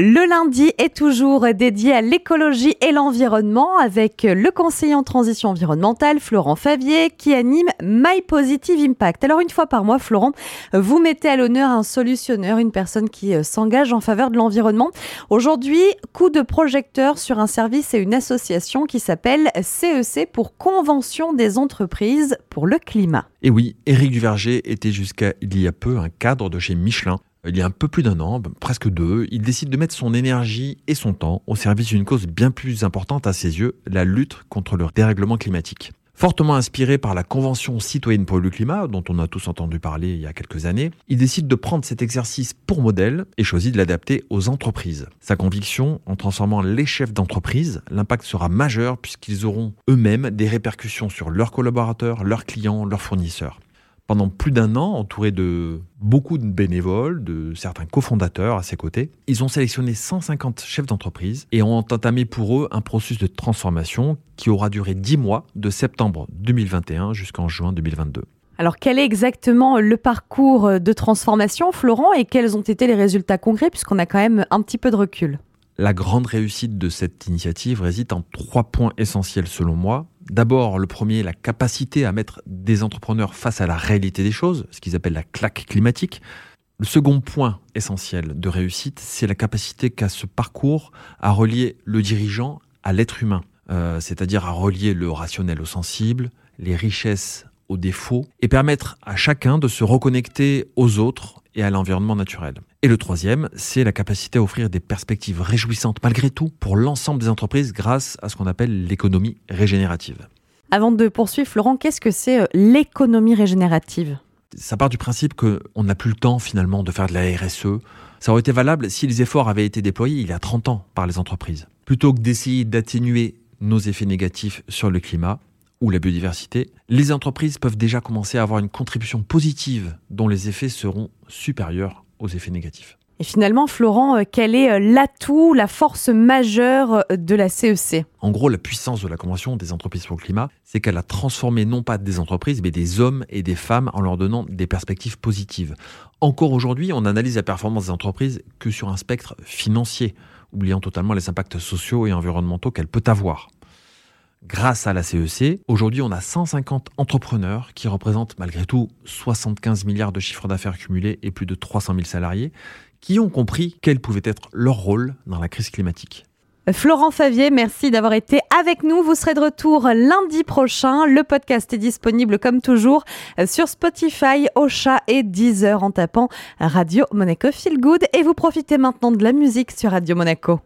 Le lundi est toujours dédié à l'écologie et l'environnement avec le conseiller en transition environnementale Florent Favier qui anime My Positive Impact. Alors une fois par mois, Florent, vous mettez à l'honneur un solutionneur, une personne qui euh, s'engage en faveur de l'environnement. Aujourd'hui, coup de projecteur sur un service et une association qui s'appelle CEC pour Convention des entreprises pour le climat. Et oui, Éric Duverger était jusqu'à il y a peu un cadre de chez Michelin il y a un peu plus d'un an, presque deux, il décide de mettre son énergie et son temps au service d'une cause bien plus importante à ses yeux, la lutte contre le dérèglement climatique. Fortement inspiré par la Convention citoyenne pour le climat, dont on a tous entendu parler il y a quelques années, il décide de prendre cet exercice pour modèle et choisit de l'adapter aux entreprises. Sa conviction, en transformant les chefs d'entreprise, l'impact sera majeur puisqu'ils auront eux-mêmes des répercussions sur leurs collaborateurs, leurs clients, leurs fournisseurs pendant plus d'un an, entouré de beaucoup de bénévoles, de certains cofondateurs à ses côtés. Ils ont sélectionné 150 chefs d'entreprise et ont entamé pour eux un processus de transformation qui aura duré 10 mois, de septembre 2021 jusqu'en juin 2022. Alors quel est exactement le parcours de transformation, Florent, et quels ont été les résultats concrets, puisqu'on a quand même un petit peu de recul? La grande réussite de cette initiative réside en trois points essentiels selon moi. D'abord, le premier, la capacité à mettre des entrepreneurs face à la réalité des choses, ce qu'ils appellent la claque climatique. Le second point essentiel de réussite, c'est la capacité qu'a ce parcours à relier le dirigeant à l'être humain, euh, c'est-à-dire à relier le rationnel au sensible, les richesses aux défauts, et permettre à chacun de se reconnecter aux autres et à l'environnement naturel. Et le troisième, c'est la capacité à offrir des perspectives réjouissantes malgré tout pour l'ensemble des entreprises grâce à ce qu'on appelle l'économie régénérative. Avant de poursuivre, Florent, qu'est-ce que c'est euh, l'économie régénérative? Ça part du principe qu'on n'a plus le temps finalement de faire de la RSE. Ça aurait été valable si les efforts avaient été déployés il y a 30 ans par les entreprises. Plutôt que d'essayer d'atténuer nos effets négatifs sur le climat, ou la biodiversité, les entreprises peuvent déjà commencer à avoir une contribution positive dont les effets seront supérieurs aux effets négatifs. Et finalement, Florent, euh, quel est euh, l'atout, la force majeure euh, de la CEC En gros, la puissance de la Convention des entreprises pour le climat, c'est qu'elle a transformé non pas des entreprises, mais des hommes et des femmes en leur donnant des perspectives positives. Encore aujourd'hui, on analyse la performance des entreprises que sur un spectre financier, oubliant totalement les impacts sociaux et environnementaux qu'elle peut avoir. Grâce à la CEC, e aujourd'hui on a 150 entrepreneurs qui représentent malgré tout 75 milliards de chiffres d'affaires cumulés et plus de 300 000 salariés qui ont compris quel pouvait être leur rôle dans la crise climatique. Florent Favier, merci d'avoir été avec nous. Vous serez de retour lundi prochain. Le podcast est disponible comme toujours sur Spotify, Ocha et Deezer en tapant Radio Monaco Feel Good. Et vous profitez maintenant de la musique sur Radio Monaco.